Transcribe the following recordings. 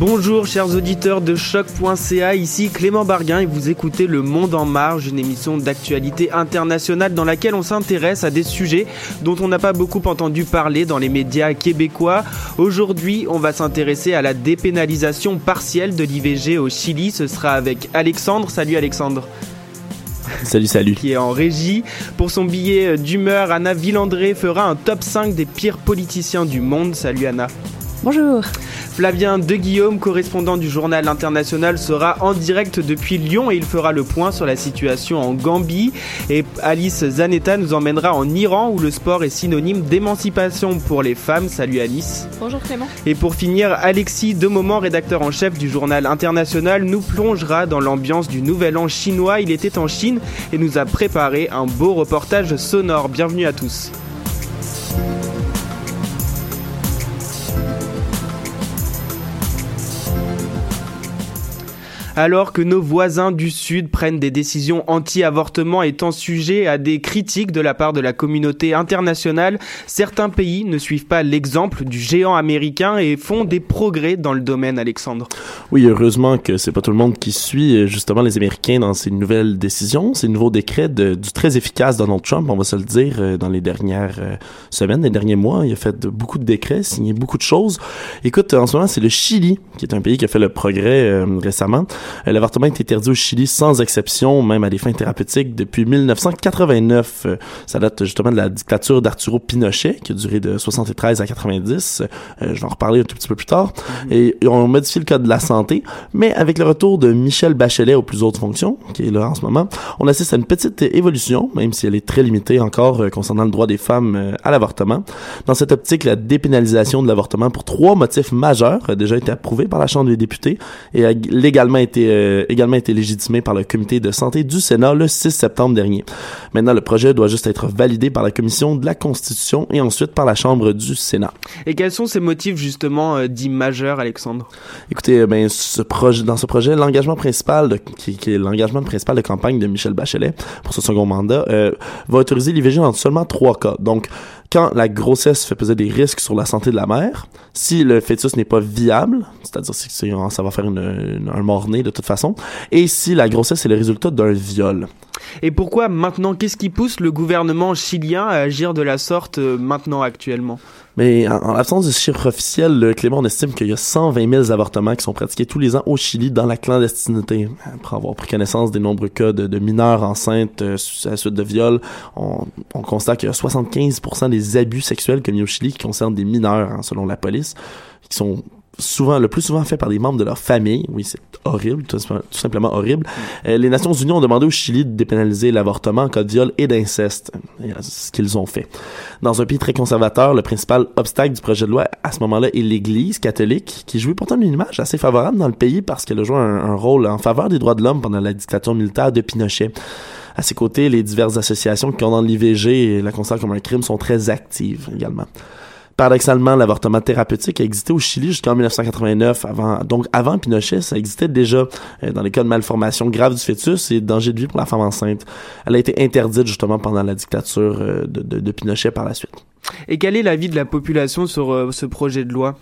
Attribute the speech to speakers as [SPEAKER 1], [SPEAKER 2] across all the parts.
[SPEAKER 1] Bonjour chers auditeurs de choc.ca, ici Clément Barguin et vous écoutez Le Monde en Marge, une émission d'actualité internationale dans laquelle on s'intéresse à des sujets dont on n'a pas beaucoup entendu parler dans les médias québécois. Aujourd'hui, on va s'intéresser à la dépénalisation partielle de l'IVG au Chili. Ce sera avec Alexandre. Salut Alexandre.
[SPEAKER 2] Salut, salut.
[SPEAKER 1] Qui est en régie. Pour son billet d'humeur, Anna Villandré fera un top 5 des pires politiciens du monde. Salut Anna.
[SPEAKER 3] Bonjour.
[SPEAKER 1] Flavien De Guillaume, correspondant du journal international, sera en direct depuis Lyon et il fera le point sur la situation en Gambie. Et Alice Zanetta nous emmènera en Iran où le sport est synonyme d'émancipation pour les femmes. Salut Alice.
[SPEAKER 3] Bonjour Clément.
[SPEAKER 1] Et pour finir, Alexis Demomment, rédacteur en chef du journal international, nous plongera dans l'ambiance du nouvel an chinois. Il était en Chine et nous a préparé un beau reportage sonore. Bienvenue à tous. Alors que nos voisins du Sud prennent des décisions anti-avortement étant sujet à des critiques de la part de la communauté internationale, certains pays ne suivent pas l'exemple du géant américain et font des progrès dans le domaine, Alexandre.
[SPEAKER 2] Oui, heureusement que c'est pas tout le monde qui suit justement les Américains dans ces nouvelles décisions, ces nouveaux décrets du très efficace Donald Trump, on va se le dire, dans les dernières semaines, les derniers mois. Il a fait beaucoup de décrets, signé beaucoup de choses. Écoute, en ce moment, c'est le Chili qui est un pays qui a fait le progrès euh, récemment. Euh, L'avortement est interdit au Chili sans exception, même à des fins thérapeutiques, depuis 1989. Euh, ça date justement de la dictature d'Arturo Pinochet, qui a duré de 73 à 90. Euh, je vais en reparler un tout petit peu plus tard. Et on modifie le code de la santé, mais avec le retour de Michel Bachelet aux plus hautes fonctions, qui est là en ce moment, on assiste à une petite évolution, même si elle est très limitée encore concernant le droit des femmes à l'avortement. Dans cette optique, la dépénalisation de l'avortement pour trois motifs majeurs a déjà été approuvée par la Chambre des députés et a légalement été euh, également été légitimée par le comité de santé du Sénat le 6 septembre dernier. Maintenant, le projet doit juste être validé par la commission de la Constitution et ensuite par la Chambre du Sénat.
[SPEAKER 1] Et quels sont ces motifs justement euh, dits majeurs, Alexandre?
[SPEAKER 2] Écoutez, ben ce projet, dans ce projet, l'engagement principal, de, qui, qui, est l'engagement principal de campagne de Michel Bachelet pour ce second mandat, euh, va autoriser l'IVG dans seulement trois cas. Donc quand la grossesse fait peser des risques sur la santé de la mère, si le fœtus n'est pas viable, c'est-à-dire que ça va faire un mort-né de toute façon, et si la grossesse est le résultat d'un viol.
[SPEAKER 1] Et pourquoi maintenant Qu'est-ce qui pousse le gouvernement chilien à agir de la sorte euh, maintenant actuellement?
[SPEAKER 2] Mais en, en l'absence de chiffres officiels, Clément, on estime qu'il y a 120 000 avortements qui sont pratiqués tous les ans au Chili dans la clandestinité. Après avoir pris connaissance des nombreux cas de, mineurs enceintes euh, à la suite de viols, on, on constate qu'il y a 75 des abus sexuels commis au Chili qui concernent des mineurs, hein, selon la police, qui sont souvent, le plus souvent fait par des membres de leur famille. Oui, c'est horrible, tout, simplement horrible. Euh, les Nations Unies ont demandé au Chili de dépénaliser l'avortement en cas de viol et d'inceste. ce qu'ils ont fait. Dans un pays très conservateur, le principal obstacle du projet de loi à ce moment-là est l'Église catholique, qui jouait pourtant une image assez favorable dans le pays parce qu'elle a joué un, un rôle en faveur des droits de l'homme pendant la dictature militaire de Pinochet. À ses côtés, les diverses associations qui condamnent l'IVG et la considèrent comme un crime sont très actives également. Paradoxalement, l'avortement thérapeutique a existé au Chili jusqu'en 1989. Avant, donc, avant Pinochet, ça existait déjà euh, dans les cas de malformation grave du fœtus et danger de vie pour la femme enceinte. Elle a été interdite justement pendant la dictature euh, de, Pinochet par la suite.
[SPEAKER 1] Et quel est l'avis de la population sur euh, ce projet de loi?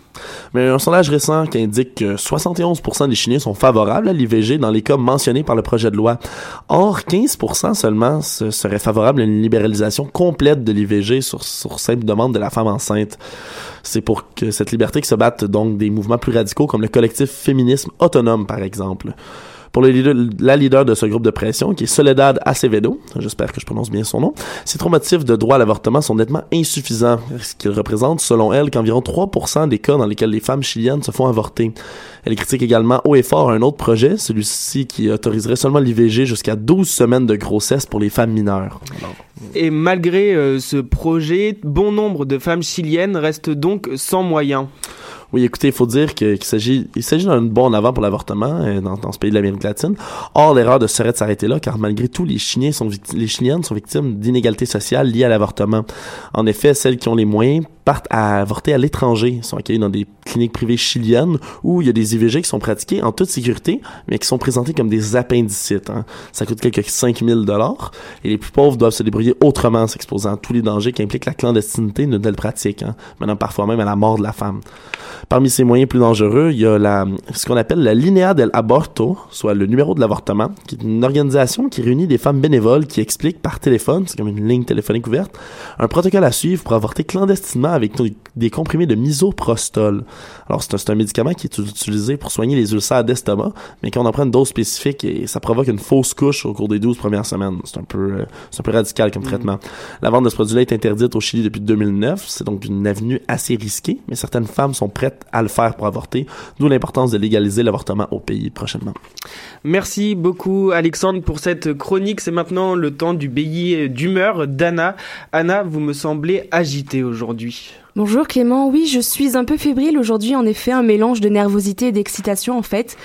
[SPEAKER 2] Mais un sondage récent qui indique que 71% des Chiliens sont favorables à l'IVG dans les cas mentionnés par le projet de loi. Or, 15% seulement seraient favorables à une libéralisation complète de l'IVG sur, sur simple demande de la femme enceinte. C'est pour que cette liberté que se battent donc des mouvements plus radicaux comme le collectif Féminisme Autonome, par exemple. Pour la leader de ce groupe de pression, qui est Soledad Acevedo, j'espère que je prononce bien son nom, ces trois motifs de droit à l'avortement sont nettement insuffisants, ce qui représente, selon elle, qu'environ 3% des cas dans lesquels les femmes chiliennes se font avorter. Elle critique également haut et fort un autre projet, celui-ci qui autoriserait seulement l'IVG jusqu'à 12 semaines de grossesse pour les femmes mineures.
[SPEAKER 1] et malgré euh, ce projet, bon nombre de femmes chiliennes restent donc sans moyens.
[SPEAKER 2] Oui, écoutez, il faut dire qu'il s'agit, d'un bon avant pour l'avortement euh, dans, ce pays de l'Amérique latine. Or, l'erreur de serait de s'arrêter là, car malgré tout, les Chiliens sont victimes d'inégalités sociales liées à l'avortement. En effet, celles qui ont les moyens partent à avorter à l'étranger, sont accueillis dans des cliniques privées chiliennes où il y a des IVG qui sont pratiqués en toute sécurité, mais qui sont présentés comme des appendicites. Hein. Ça coûte quelques 5000 dollars et les plus pauvres doivent se débrouiller autrement, s'exposant à tous les dangers qu'implique la clandestinité d'une telle pratique, hein, menant parfois même à la mort de la femme. Parmi ces moyens plus dangereux, il y a ce qu'on appelle la Linea del Aborto, soit le numéro de l'avortement, qui est une organisation qui réunit des femmes bénévoles qui expliquent par téléphone, c'est comme une ligne téléphonique ouverte, un protocole à suivre pour avorter clandestinement avec des comprimés de misoprostol. Alors, c'est un, médicament qui est utilisé pour soigner les ulcères d'estomac, mais quand on en prend une dose spécifique, et ça provoque une fausse couche au cours des 12 premières semaines. C'est un peu, euh, un peu radical comme mm. traitement. La vente de ce produit-là est interdite au Chili depuis 2009. C'est donc une avenue assez risquée, mais certaines femmes sont prêtes à le faire pour avorter, d'où l'importance de légaliser l'avortement au pays prochainement.
[SPEAKER 1] Merci beaucoup, Alexandre, pour cette chronique. C'est maintenant le temps du billet d'humeur d'Anna. Anna, vous me semblez agitée aujourd'hui.
[SPEAKER 3] Bonjour Clément, oui je suis un peu fébrile aujourd'hui, en effet un mélange de nervosité et d'excitation en fait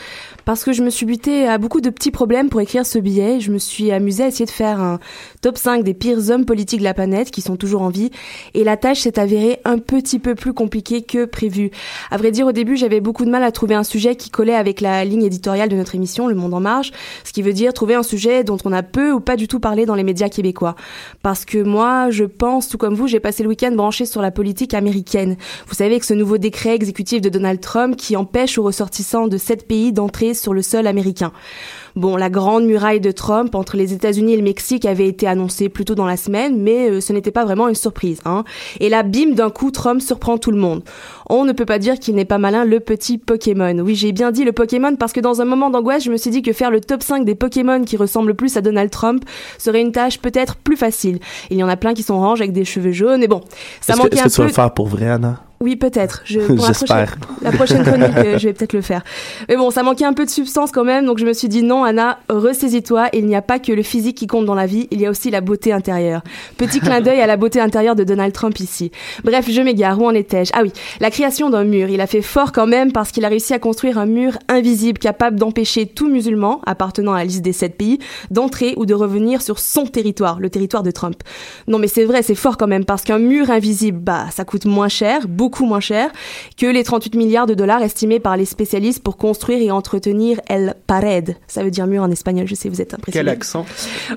[SPEAKER 3] parce que je me suis buté à beaucoup de petits problèmes pour écrire ce billet. Je me suis amusée à essayer de faire un top 5 des pires hommes politiques de la planète qui sont toujours en vie et la tâche s'est avérée un petit peu plus compliquée que prévu. À vrai dire, au début, j'avais beaucoup de mal à trouver un sujet qui collait avec la ligne éditoriale de notre émission, Le Monde en Marge, ce qui veut dire trouver un sujet dont on a peu ou pas du tout parlé dans les médias québécois. Parce que moi, je pense, tout comme vous, j'ai passé le week-end branché sur la politique américaine. Vous savez que ce nouveau décret exécutif de Donald Trump qui empêche aux ressortissants de sept pays d'entrer sur le sol américain. Bon, la grande muraille de Trump entre les États-Unis et le Mexique avait été annoncée plus tôt dans la semaine, mais euh, ce n'était pas vraiment une surprise. Hein. Et là, bim, d'un coup, Trump surprend tout le monde. On ne peut pas dire qu'il n'est pas malin, le petit Pokémon. Oui, j'ai bien dit le Pokémon parce que dans un moment d'angoisse, je me suis dit que faire le top 5 des Pokémon qui ressemblent plus à Donald Trump serait une tâche peut-être plus facile. Il y en a plein qui sont oranges avec des cheveux jaunes, et bon, ça manquait
[SPEAKER 2] un peu... Est-ce que tu vas le faire pour vrai, Anna?
[SPEAKER 3] Oui, peut-être. Je, J'espère. La, prochaine chronique, euh, je vais peut-être le faire. Mais bon, ça manquait un peu de substance quand même, donc je me suis dit non, Anna, ressaisis-toi. Il n'y a pas que le physique qui compte dans la vie, il y a aussi la beauté intérieure. Petit clin d'œil à la beauté intérieure de Donald Trump ici. Bref, je m'égare. Où en étais-je? Ah oui, la création d'un mur. Il a fait fort quand même parce qu'il a réussi à construire un mur invisible capable d'empêcher tout musulman appartenant à la liste des sept pays d'entrer ou de revenir sur son territoire, le territoire de Trump. Non, mais c'est vrai, c'est fort quand même parce qu'un mur invisible, bah, ça coûte moins cher, beaucoup beaucoup moins cher que les 38 milliards de dollars estimés par les spécialistes pour construire et entretenir El Pared. Ça veut dire mur en espagnol, je sais, vous êtes impressionné.
[SPEAKER 1] Quel accent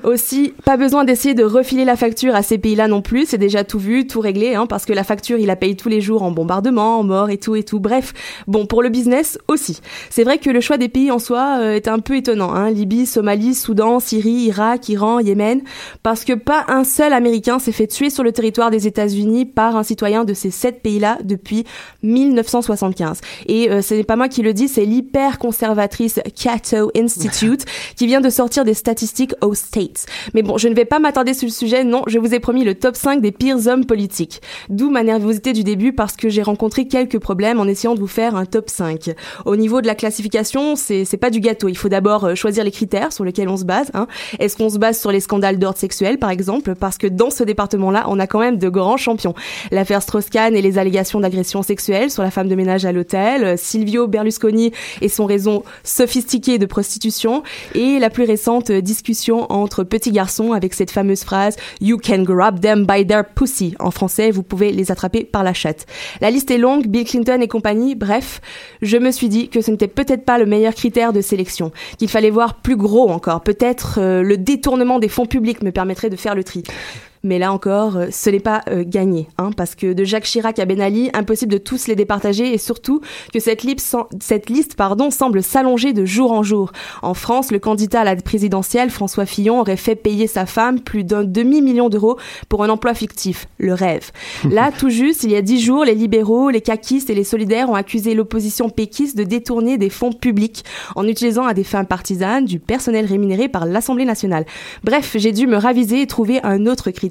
[SPEAKER 3] Aussi, pas besoin d'essayer de refiler la facture à ces pays-là non plus, c'est déjà tout vu, tout réglé, hein, parce que la facture, il la paye tous les jours en bombardement, en mort et tout et tout. Bref, bon, pour le business aussi. C'est vrai que le choix des pays en soi euh, est un peu étonnant. Hein. Libye, Somalie, Soudan, Syrie, Irak, Iran, Yémen, parce que pas un seul Américain s'est fait tuer sur le territoire des États-Unis par un citoyen de ces sept pays-là depuis 1975. Et euh, ce n'est pas moi qui le dis, c'est l'hyper conservatrice Cato Institute qui vient de sortir des statistiques aux States. Mais bon, je ne vais pas m'attarder sur le sujet, non, je vous ai promis le top 5 des pires hommes politiques. D'où ma nervosité du début parce que j'ai rencontré quelques problèmes en essayant de vous faire un top 5. Au niveau de la classification, c'est pas du gâteau. Il faut d'abord euh, choisir les critères sur lesquels on se base. Hein. Est-ce qu'on se base sur les scandales d'ordre sexuel, par exemple? Parce que dans ce département-là, on a quand même de grands champions. L'affaire Strauss-Kahn et les allégations d'agression sexuelle sur la femme de ménage à l'hôtel, euh, Silvio Berlusconi et son réseau sophistiqué de prostitution, et la plus récente discussion entre petits garçons avec cette fameuse phrase You can grab them by their pussy. En français, vous pouvez les attraper par la chatte. La liste est longue, Bill Clinton et compagnie. Bref, je me suis dit que ce n'était peut-être pas le meilleur critère de sélection, qu'il fallait voir plus gros encore. Peut-être euh, le détournement des fonds publics me permettrait de faire le tri. Mais là encore, euh, ce n'est pas euh, gagné, hein, parce que de Jacques Chirac à Ben Ali, impossible de tous les départager et surtout que cette, liste, cette liste pardon, semble s'allonger de jour en jour. En France, le candidat à la présidentielle, François Fillon, aurait fait payer sa femme plus d'un demi-million d'euros pour un emploi fictif. Le rêve. Là, tout juste, il y a dix jours, les libéraux, les caquistes et les solidaires ont accusé l'opposition péquiste de détourner des fonds publics en utilisant à des fins partisanes du personnel rémunéré par l'Assemblée nationale. Bref, j'ai dû me raviser et trouver un autre critère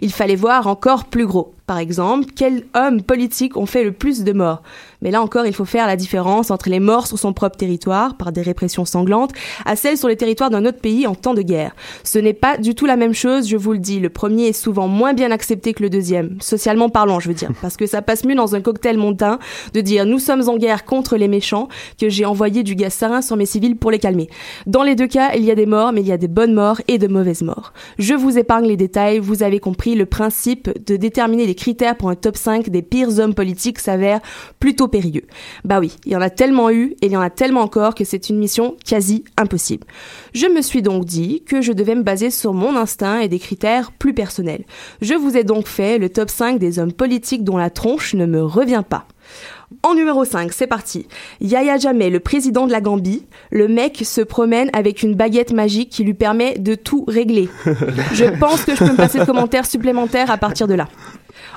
[SPEAKER 3] il fallait voir encore plus gros. Par exemple, quels hommes politiques ont fait le plus de morts? Mais là encore, il faut faire la différence entre les morts sur son propre territoire, par des répressions sanglantes, à celles sur les territoires d'un autre pays en temps de guerre. Ce n'est pas du tout la même chose, je vous le dis. Le premier est souvent moins bien accepté que le deuxième, socialement parlant, je veux dire, parce que ça passe mieux dans un cocktail mondain de dire nous sommes en guerre contre les méchants que j'ai envoyé du gaz sarin sur mes civils pour les calmer. Dans les deux cas, il y a des morts, mais il y a des bonnes morts et de mauvaises morts. Je vous épargne les détails, vous avez compris le principe de déterminer les critères pour un top 5 des pires hommes politiques s'avère plutôt périlleux. Bah oui, il y en a tellement eu et il y en a tellement encore que c'est une mission quasi impossible. Je me suis donc dit que je devais me baser sur mon instinct et des critères plus personnels. Je vous ai donc fait le top 5 des hommes politiques dont la tronche ne me revient pas. En numéro 5, c'est parti. Yaya Jammeh, le président de la Gambie. Le mec se promène avec une baguette magique qui lui permet de tout régler. Je pense que je peux me passer de commentaires supplémentaires à partir de là.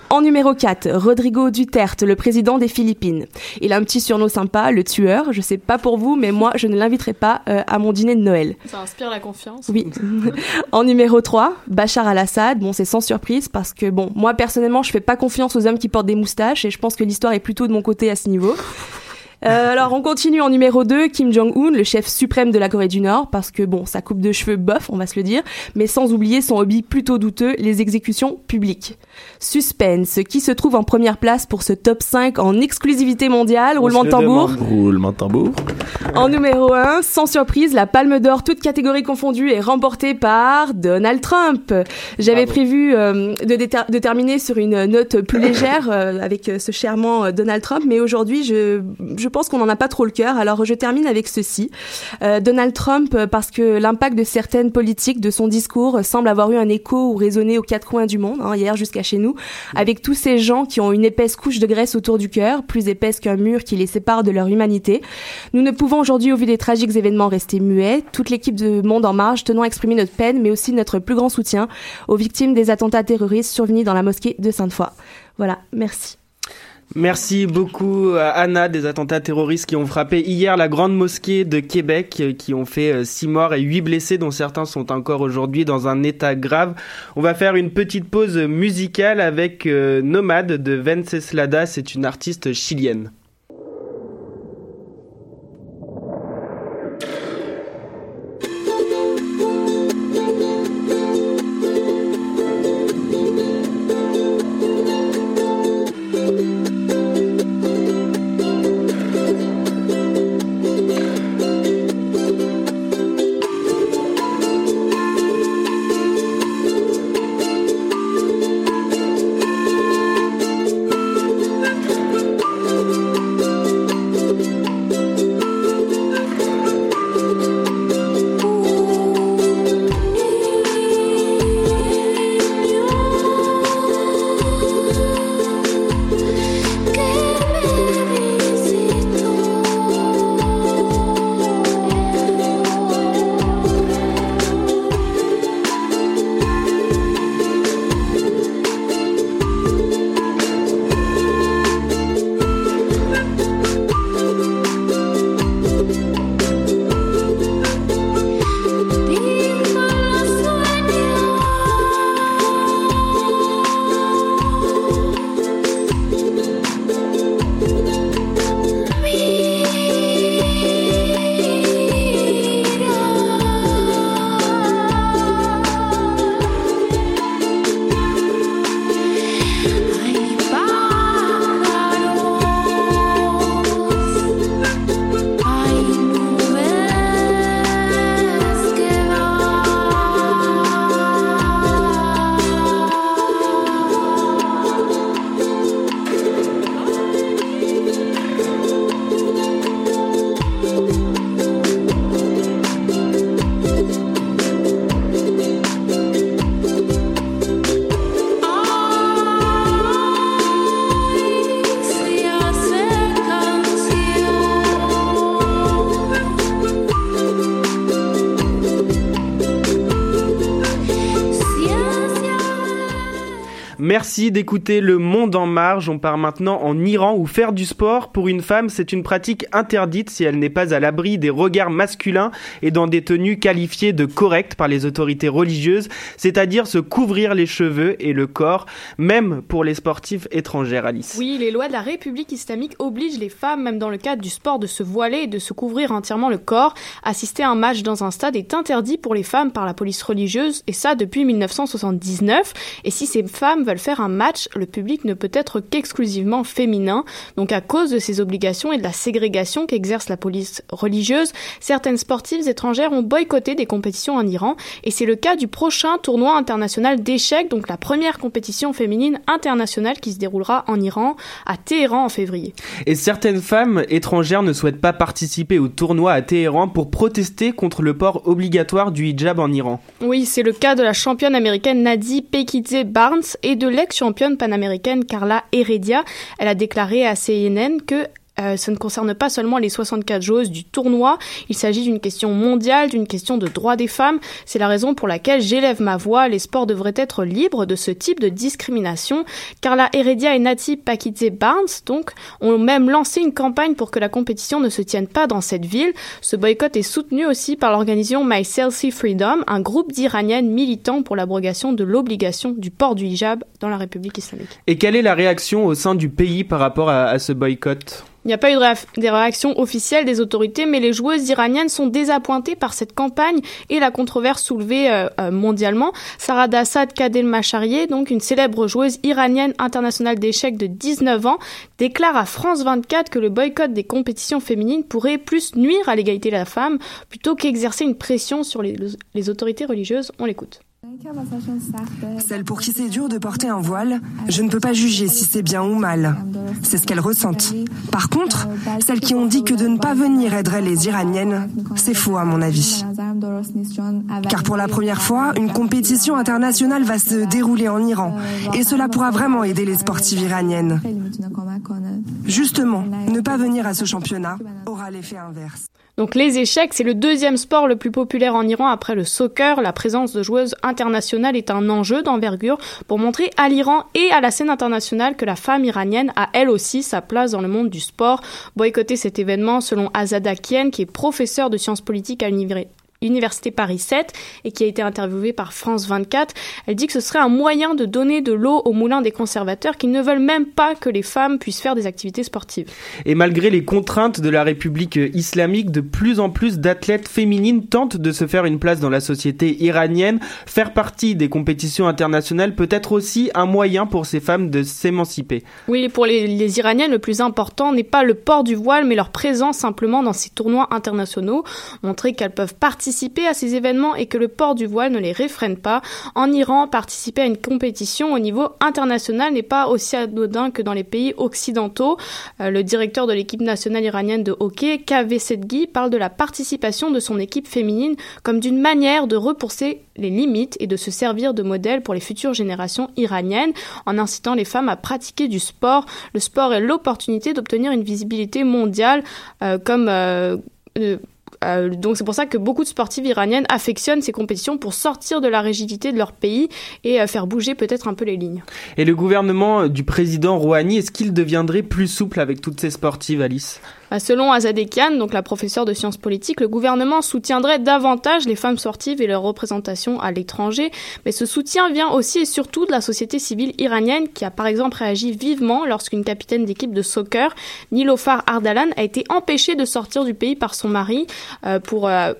[SPEAKER 3] En numéro 4, Rodrigo Duterte, le président des Philippines. Il a un petit surnom sympa, le tueur. Je sais pas pour vous, mais moi, je ne l'inviterai pas euh, à mon dîner de Noël.
[SPEAKER 4] Ça inspire la confiance.
[SPEAKER 3] Oui. en numéro 3, Bachar al-Assad. Bon, c'est sans surprise parce que, bon, moi, personnellement, je fais pas confiance aux hommes qui portent des moustaches et je pense que l'histoire est plutôt de mon côté à ce niveau. Euh, alors on continue en numéro 2, Kim Jong-un, le chef suprême de la Corée du Nord, parce que bon, sa coupe de cheveux bof, on va se le dire, mais sans oublier son hobby plutôt douteux, les exécutions publiques. Suspense, qui se trouve en première place pour ce top 5 en exclusivité mondiale, roulement de tambour.
[SPEAKER 2] Roulement de tambour.
[SPEAKER 3] En numéro 1, sans surprise, la Palme d'Or, toute catégorie confondue, est remportée par Donald Trump. J'avais prévu euh, de, de, terminer sur une note plus légère euh, avec ce charmant Donald Trump, mais aujourd'hui, je, je pense qu'on n'en a pas trop le cœur. Alors je termine avec ceci. Euh, Donald Trump, euh, parce que l'impact de certaines politiques, de son discours, semble avoir eu un écho ou résonné aux quatre coins du monde, hein, hier jusqu'à chez nous, avec tous ces gens qui ont une épaisse couche de graisse autour du cœur, plus épaisse qu'un mur qui les sépare de leur humanité. Nous ne pouvons aujourd'hui, au vu des tragiques événements, rester muets. Toute l'équipe de Monde en Marche tenant à exprimer notre peine, mais aussi notre plus grand soutien aux victimes des attentats terroristes survenus dans la mosquée de Sainte-Foy. Voilà, merci.
[SPEAKER 1] Merci beaucoup à Anna des attentats terroristes qui ont frappé hier la grande mosquée de Québec, euh, qui ont fait 6 euh, morts et 8 blessés, dont certains sont encore aujourd'hui dans un état grave. On va faire une petite pause musicale avec euh, Nomade de Venceslada, c'est une artiste chilienne. D'écouter Le Monde en Marge. On part maintenant en Iran où faire du sport pour une femme, c'est une pratique interdite si elle n'est pas à l'abri des regards masculins et dans des tenues qualifiées de correctes par les autorités religieuses, c'est-à-dire se couvrir les cheveux et le corps, même pour les sportifs étrangères, Alice.
[SPEAKER 4] Oui, les lois de la République islamique obligent les femmes, même dans le cadre du sport, de se voiler et de se couvrir entièrement le corps. Assister à un match dans un stade est interdit pour les femmes par la police religieuse, et ça depuis 1979. Et si ces femmes veulent faire un match, le public ne peut être qu'exclusivement féminin. Donc à cause de ces obligations et de la ségrégation qu'exerce la police religieuse, certaines sportives étrangères ont boycotté des compétitions en Iran et c'est le cas du prochain tournoi international d'échecs, donc la première compétition féminine internationale qui se déroulera en Iran à Téhéran en février.
[SPEAKER 1] Et certaines femmes étrangères ne souhaitent pas participer au tournoi à Téhéran pour protester contre le port obligatoire du hijab en Iran.
[SPEAKER 4] Oui, c'est le cas de la championne américaine Nadi Pekidze Barnes et de l'ex-championne panaméricaine Carla Heredia. Elle a déclaré à CNN que euh, ça ne concerne pas seulement les 64 joueuses du tournoi, il s'agit d'une question mondiale, d'une question de droits des femmes. C'est la raison pour laquelle j'élève ma voix. Les sports devraient être libres de ce type de discrimination. Carla Heredia et Nati Pakidze Barnes, donc, ont même lancé une campagne pour que la compétition ne se tienne pas dans cette ville. Ce boycott est soutenu aussi par l'organisation My Freedom, un groupe d'Iraniennes militant pour l'abrogation de l'obligation du port du hijab dans la République islamique.
[SPEAKER 1] Et quelle est la réaction au sein du pays par rapport à ce boycott?
[SPEAKER 4] Il n'y a pas eu de des réactions officielles des autorités, mais les joueuses iraniennes sont désappointées par cette campagne et la controverse soulevée euh, euh, mondialement. Sarah Dassad Kadel Macharier, donc une célèbre joueuse iranienne internationale d'échecs de 19 ans, déclare à France 24 que le boycott des compétitions féminines pourrait plus nuire à l'égalité de la femme plutôt qu'exercer une pression sur les autorités religieuses. On l'écoute.
[SPEAKER 5] Celle pour qui c'est dur de porter un voile, je ne peux pas juger si c'est bien ou mal. C'est ce qu'elles ressentent. Par contre, celles qui ont dit que de ne pas venir aiderait les Iraniennes, c'est faux à mon avis. Car pour la première fois, une compétition internationale va se dérouler en Iran et cela pourra vraiment aider les sportives iraniennes. Justement, ne pas venir à ce championnat aura l'effet inverse.
[SPEAKER 4] Donc les échecs, c'est le deuxième sport le plus populaire en Iran après le soccer. La présence de joueuses internationales est un enjeu d'envergure pour montrer à l'Iran et à la scène internationale que la femme iranienne a elle aussi sa place dans le monde du sport. Boycotter cet événement, selon Azada Kien, qui est professeur de sciences politiques à l'université Université Paris 7 et qui a été interviewée par France 24. Elle dit que ce serait un moyen de donner de l'eau au moulin des conservateurs qui ne veulent même pas que les femmes puissent faire des activités sportives.
[SPEAKER 1] Et malgré les contraintes de la République islamique, de plus en plus d'athlètes féminines tentent de se faire une place dans la société iranienne. Faire partie des compétitions internationales peut être aussi un moyen pour ces femmes de s'émanciper.
[SPEAKER 4] Oui, pour les, les Iraniennes, le plus important n'est pas le port du voile, mais leur présence simplement dans ces tournois internationaux. Montrer qu'elles peuvent participer participer à ces événements et que le port du voile ne les réfrène pas. En Iran, participer à une compétition au niveau international n'est pas aussi anodin que dans les pays occidentaux. Euh, le directeur de l'équipe nationale iranienne de hockey, Kaveh Sedghi, parle de la participation de son équipe féminine comme d'une manière de repousser les limites et de se servir de modèle pour les futures générations iraniennes en incitant les femmes à pratiquer du sport. Le sport est l'opportunité d'obtenir une visibilité mondiale euh, comme euh, euh, donc c'est pour ça que beaucoup de sportives iraniennes affectionnent ces compétitions pour sortir de la rigidité de leur pays et euh, faire bouger peut-être un peu les lignes.
[SPEAKER 1] Et le gouvernement du président Rouhani, est-ce qu'il deviendrait plus souple avec toutes ces sportives, Alice?
[SPEAKER 4] Selon Azadekian, donc la professeure de sciences politiques, le gouvernement soutiendrait davantage les femmes sportives et leur représentation à l'étranger, mais ce soutien vient aussi et surtout de la société civile iranienne qui a par exemple réagi vivement lorsqu'une capitaine d'équipe de soccer, Nilofar Ardalan, a été empêchée de sortir du pays par son mari euh, pour euh,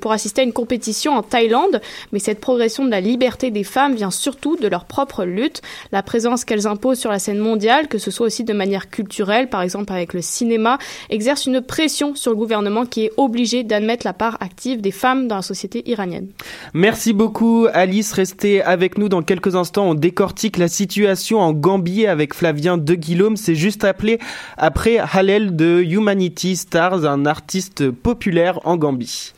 [SPEAKER 4] pour assister à une compétition en Thaïlande, mais cette progression de la liberté des femmes vient surtout de leur propre lutte, la présence qu'elles imposent sur la scène mondiale, que ce soit aussi de manière culturelle, par exemple avec le cinéma, exerce une pression sur le gouvernement qui est obligé d'admettre la part active des femmes dans la société iranienne.
[SPEAKER 1] Merci beaucoup Alice, restez avec nous dans quelques instants, on décortique la situation en Gambie avec Flavien De Guillaume, c'est juste appelé après Halel de Humanity Stars, un artiste populaire en Gambie.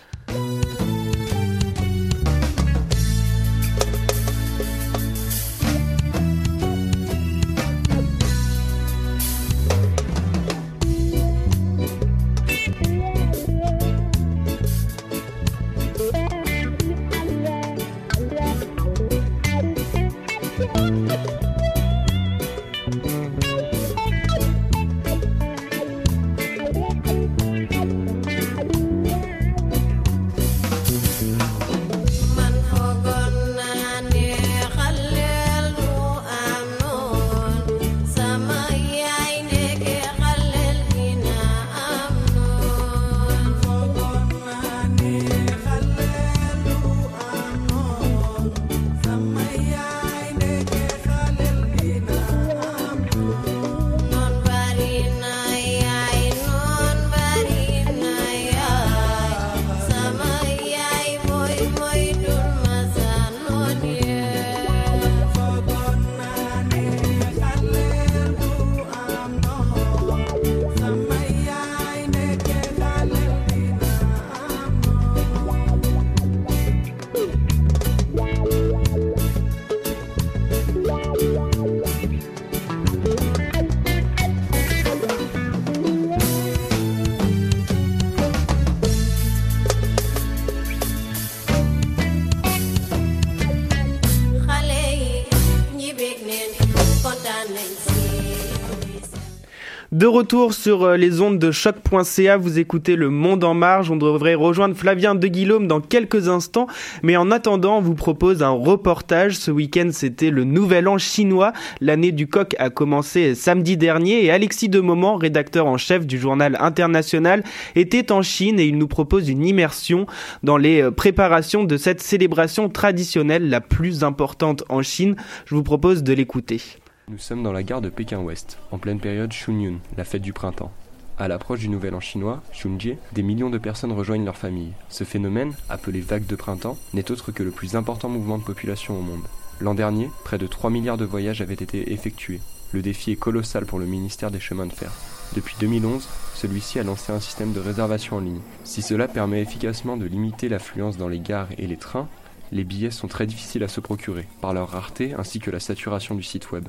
[SPEAKER 1] De retour sur euh, les ondes de choc.ca, vous écoutez Le Monde en Marge. On devrait rejoindre Flavien de Guillaume dans quelques instants. Mais en attendant, on vous propose un reportage. Ce week-end, c'était le Nouvel An chinois. L'année du coq a commencé samedi dernier et Alexis de Moment, rédacteur en chef du journal international, était en Chine et il nous propose une immersion dans les euh, préparations de cette célébration traditionnelle la plus importante en Chine. Je vous propose de l'écouter.
[SPEAKER 6] Nous sommes dans la gare de Pékin-Ouest, en pleine période Shunyun, la fête du printemps. À l'approche du nouvel an chinois, Shunjie, des millions de personnes rejoignent leur famille. Ce phénomène, appelé vague de printemps, n'est autre que le plus important mouvement de population au monde. L'an dernier, près de 3 milliards de voyages avaient été effectués. Le défi est colossal pour le ministère des chemins de fer. Depuis 2011, celui-ci a lancé un système de réservation en ligne. Si cela permet efficacement de limiter l'affluence dans les gares et les trains, les billets sont très difficiles à se procurer, par leur rareté ainsi que la saturation du site web.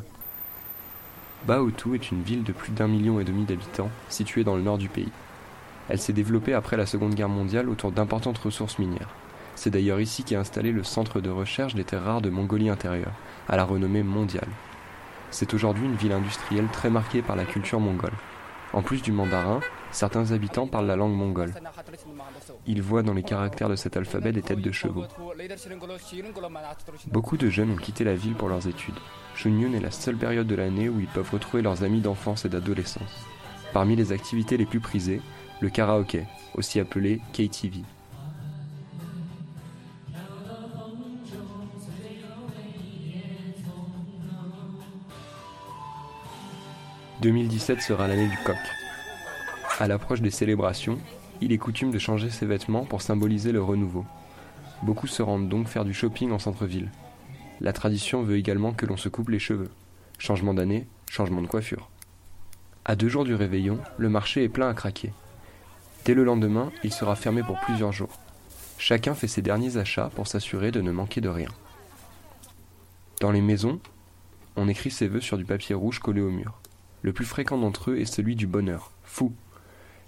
[SPEAKER 6] Baotou est une ville de plus d'un million et demi d'habitants, située dans le nord du pays. Elle s'est développée après la Seconde Guerre mondiale autour d'importantes ressources minières. C'est d'ailleurs ici qu'est installé le centre de recherche des terres rares de Mongolie intérieure, à la renommée mondiale. C'est aujourd'hui une ville industrielle très marquée par la culture mongole. En plus du mandarin, certains habitants parlent la langue mongole. Ils voient dans les caractères de cet alphabet des têtes de chevaux. Beaucoup de jeunes ont quitté la ville pour leurs études. Shunyun est la seule période de l'année où ils peuvent retrouver leurs amis d'enfance et d'adolescence. Parmi les activités les plus prisées, le karaoké, aussi appelé KTV. « 2017 sera l'année du coq. À l'approche des célébrations, il est coutume de changer ses vêtements pour symboliser le renouveau. Beaucoup se rendent donc faire du shopping en centre-ville. La tradition veut également que l'on se coupe les cheveux. Changement d'année, changement de coiffure. À deux jours du réveillon, le marché est plein à craquer. Dès le lendemain, il sera fermé pour plusieurs jours. Chacun fait ses derniers achats pour s'assurer de ne manquer de rien. Dans les maisons, on écrit ses vœux sur du papier rouge collé au mur. Le plus fréquent d'entre eux est celui du bonheur, fou.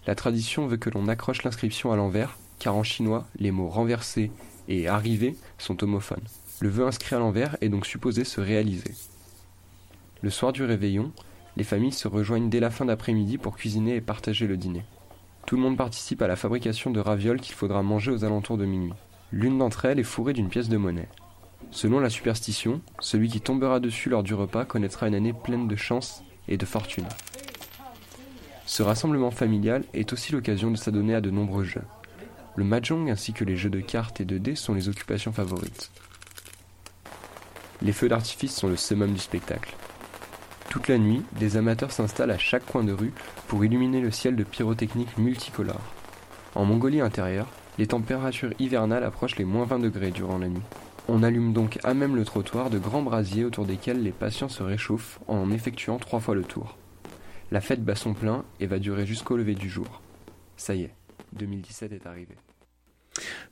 [SPEAKER 6] La tradition veut que l'on accroche l'inscription à l'envers, car en chinois, les mots renversé et arrivé sont homophones. Le vœu inscrit à l'envers est donc supposé se réaliser. Le soir du réveillon, les familles se rejoignent dès la fin d'après-midi pour cuisiner et partager le dîner. Tout le monde participe à la fabrication de ravioles qu'il faudra manger aux alentours de minuit. L'une d'entre elles est fourrée d'une pièce de monnaie. Selon la superstition, celui qui tombera dessus lors du repas connaîtra une année pleine de chance et de fortune. Ce rassemblement familial est aussi l'occasion de s'adonner à de nombreux jeux. Le mahjong ainsi que les jeux de cartes et de dés sont les occupations favorites. Les feux d'artifice sont le summum du spectacle. Toute la nuit, des amateurs s'installent à chaque coin de rue pour illuminer le ciel de pyrotechniques multicolores. En Mongolie intérieure, les températures hivernales approchent les moins 20 degrés durant la nuit. On allume donc à même le trottoir de grands brasiers autour desquels les patients se réchauffent en effectuant trois fois le tour. La fête bat son plein et va durer jusqu'au lever du jour. Ça y est, 2017 est arrivé.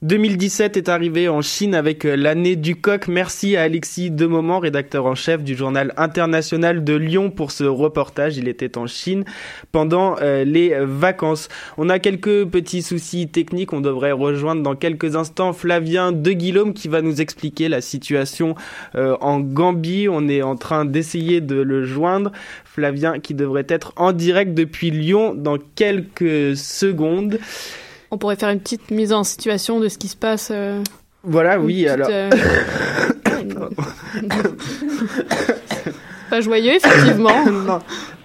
[SPEAKER 1] 2017 est arrivé en Chine avec euh, l'année du coq. Merci à Alexis Demoment, rédacteur en chef du journal international de Lyon pour ce reportage. Il était en Chine pendant euh, les vacances. On a quelques petits soucis techniques. On devrait rejoindre dans quelques instants Flavien de Guillaume qui va nous expliquer la situation euh, en Gambie. On est en train d'essayer de le joindre. Flavien qui devrait être en direct depuis Lyon dans quelques secondes.
[SPEAKER 4] On pourrait faire une petite mise en situation de ce qui se passe. Euh,
[SPEAKER 1] voilà, oui, alors. Euh,
[SPEAKER 4] pas joyeux, effectivement.
[SPEAKER 1] non.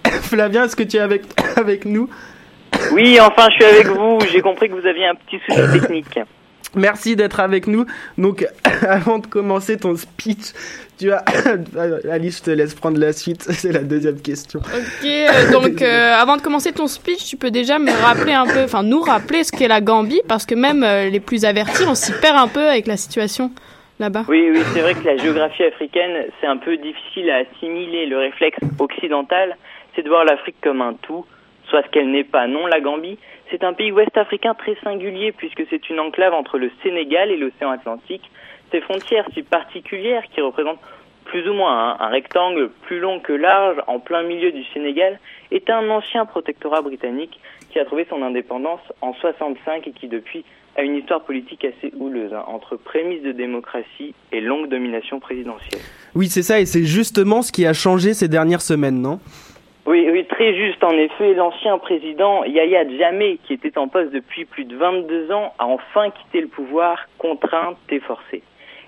[SPEAKER 1] Flavien, est-ce que tu es avec, avec nous?
[SPEAKER 7] Oui, enfin, je suis avec vous. J'ai compris que vous aviez un petit souci technique.
[SPEAKER 1] Merci d'être avec nous. Donc, avant de commencer ton speech, tu as. Alice, je te laisse prendre la suite. C'est la deuxième question.
[SPEAKER 4] Ok, euh, donc euh, avant de commencer ton speech, tu peux déjà me rappeler un peu, enfin, nous rappeler ce qu'est la Gambie, parce que même euh, les plus avertis, on s'y perd un peu avec la situation là-bas.
[SPEAKER 7] Oui, oui, c'est vrai que la géographie africaine, c'est un peu difficile à assimiler. Le réflexe occidental, c'est de voir l'Afrique comme un tout, soit ce qu'elle n'est pas. Non, la Gambie, c'est un pays ouest-africain très singulier puisque c'est une enclave entre le Sénégal et l'océan Atlantique. Ces frontières si particulières qui représentent plus ou moins un, rectangle plus long que large en plein milieu du Sénégal est un ancien protectorat britannique qui a trouvé son indépendance en 65 et qui depuis a une histoire politique assez houleuse, hein, entre prémices de démocratie et longue domination présidentielle.
[SPEAKER 1] Oui, c'est ça, et c'est justement ce qui a changé ces dernières semaines, non?
[SPEAKER 7] Oui, oui, très juste. En effet, l'ancien président Yahya Jammeh, qui était en poste depuis plus de 22 ans, a enfin quitté le pouvoir, contraint et forcé.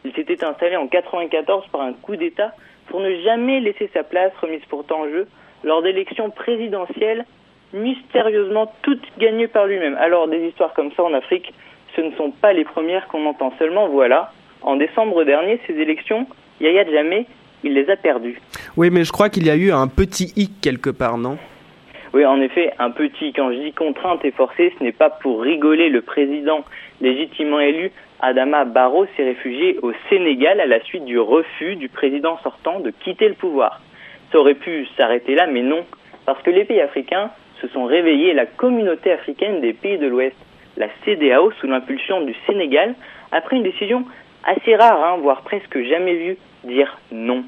[SPEAKER 7] Il s'était installé en 94 par un coup d'État pour ne jamais laisser sa place remise pourtant en jeu lors d'élections présidentielles mystérieusement toutes gagnées par lui-même. Alors, des histoires comme ça en Afrique, ce ne sont pas les premières qu'on entend. Seulement, voilà, en décembre dernier, ces élections, Yahya Jammeh il les a perdus.
[SPEAKER 1] Oui, mais je crois qu'il y a eu un petit hic quelque part, non?
[SPEAKER 7] Oui, en effet, un petit. Quand je dis contrainte et forcée, ce n'est pas pour rigoler. Le président légitimement élu, Adama Barrow, s'est réfugié au Sénégal à la suite du refus du président sortant de quitter le pouvoir. Ça aurait pu s'arrêter là, mais non, parce que les pays africains se sont réveillés la communauté africaine des pays de l'Ouest, la CDAO, sous l'impulsion du Sénégal, a pris une décision assez rare, hein, voire presque jamais vue, dire non.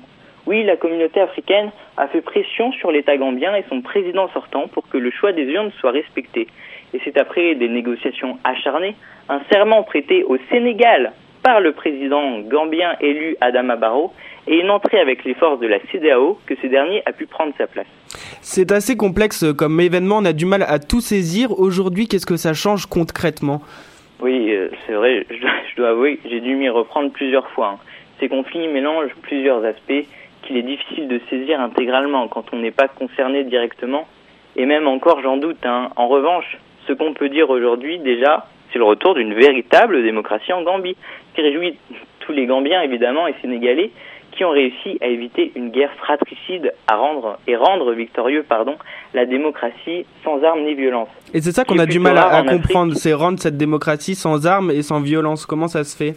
[SPEAKER 7] Oui, la communauté africaine a fait pression sur l'État gambien et son président sortant pour que le choix des urnes soit respecté. Et c'est après des négociations acharnées, un serment prêté au Sénégal par le président gambien élu Adama Barrow et une entrée avec les forces de la CDAO que ce dernier a pu prendre sa place.
[SPEAKER 1] C'est assez complexe comme événement, on a du mal à tout saisir. Aujourd'hui, qu'est-ce que ça change concrètement?
[SPEAKER 7] Oui, euh, c'est vrai, je dois, avouer, j'ai dû m'y reprendre plusieurs fois. Hein. Ces conflits mélangent plusieurs aspects qu'il est difficile de saisir intégralement quand on n'est pas concerné directement, et même encore j'en doute. Hein. En revanche, ce qu'on peut dire aujourd'hui déjà, c'est le retour d'une véritable démocratie en Gambie, qui réjouit tous les Gambiens évidemment et Sénégalais qui ont réussi à éviter une guerre fratricide à rendre et rendre victorieux pardon la démocratie sans armes ni violence.
[SPEAKER 1] Et c'est ça qu'on a du mal à, comprendre, c'est rendre cette démocratie sans armes et sans violence. Comment ça se fait?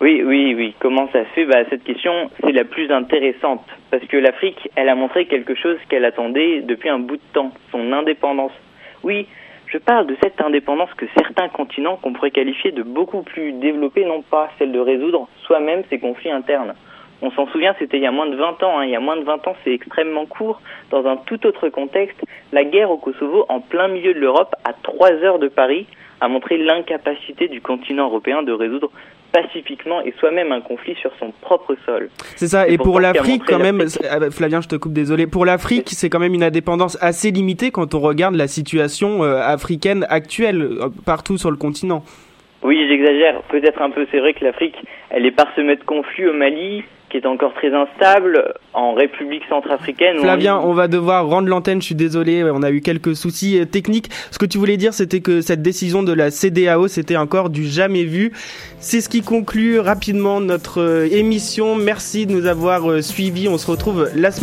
[SPEAKER 7] Oui, oui, oui. Comment ça se fait? Bah, Cette question, c'est la plus intéressante. Parce que l'Afrique, elle a montré quelque chose qu'elle attendait depuis un bout de temps, son indépendance. Oui, je parle de cette indépendance que certains continents qu'on pourrait qualifier de beaucoup plus développés, non pas celle de résoudre soi-même ses conflits internes. On s'en souvient, c'était il y a moins de 20 ans. Hein. Il y a moins de 20 ans, c'est extrêmement court. Dans un tout autre contexte, la guerre au Kosovo, en plein milieu de l'Europe, à 3 heures de Paris, a montré l'incapacité du continent européen de résoudre pacifiquement et soi-même un conflit sur son propre sol.
[SPEAKER 1] C'est ça, et, pour l'Afrique quand même, bah, Flavien je te coupe désolé, pour l'Afrique c'est quand même une indépendance assez limitée quand on regarde la situation euh, africaine actuelle euh, partout sur le continent.
[SPEAKER 7] Oui, j'exagère, peut-être un peu, c'est vrai que l'Afrique, elle est parsemée de conflits au Mali, qui est encore très instable en République centrafricaine.
[SPEAKER 1] Flavien, on va devoir rendre l'antenne, je suis désolé, on a eu quelques soucis euh, techniques. Ce que tu voulais dire, c'était que cette décision de la CDAO, c'était encore du jamais vu. C'est ce qui conclut rapidement notre euh, émission. Merci de nous avoir euh, suivis. On se retrouve la semaine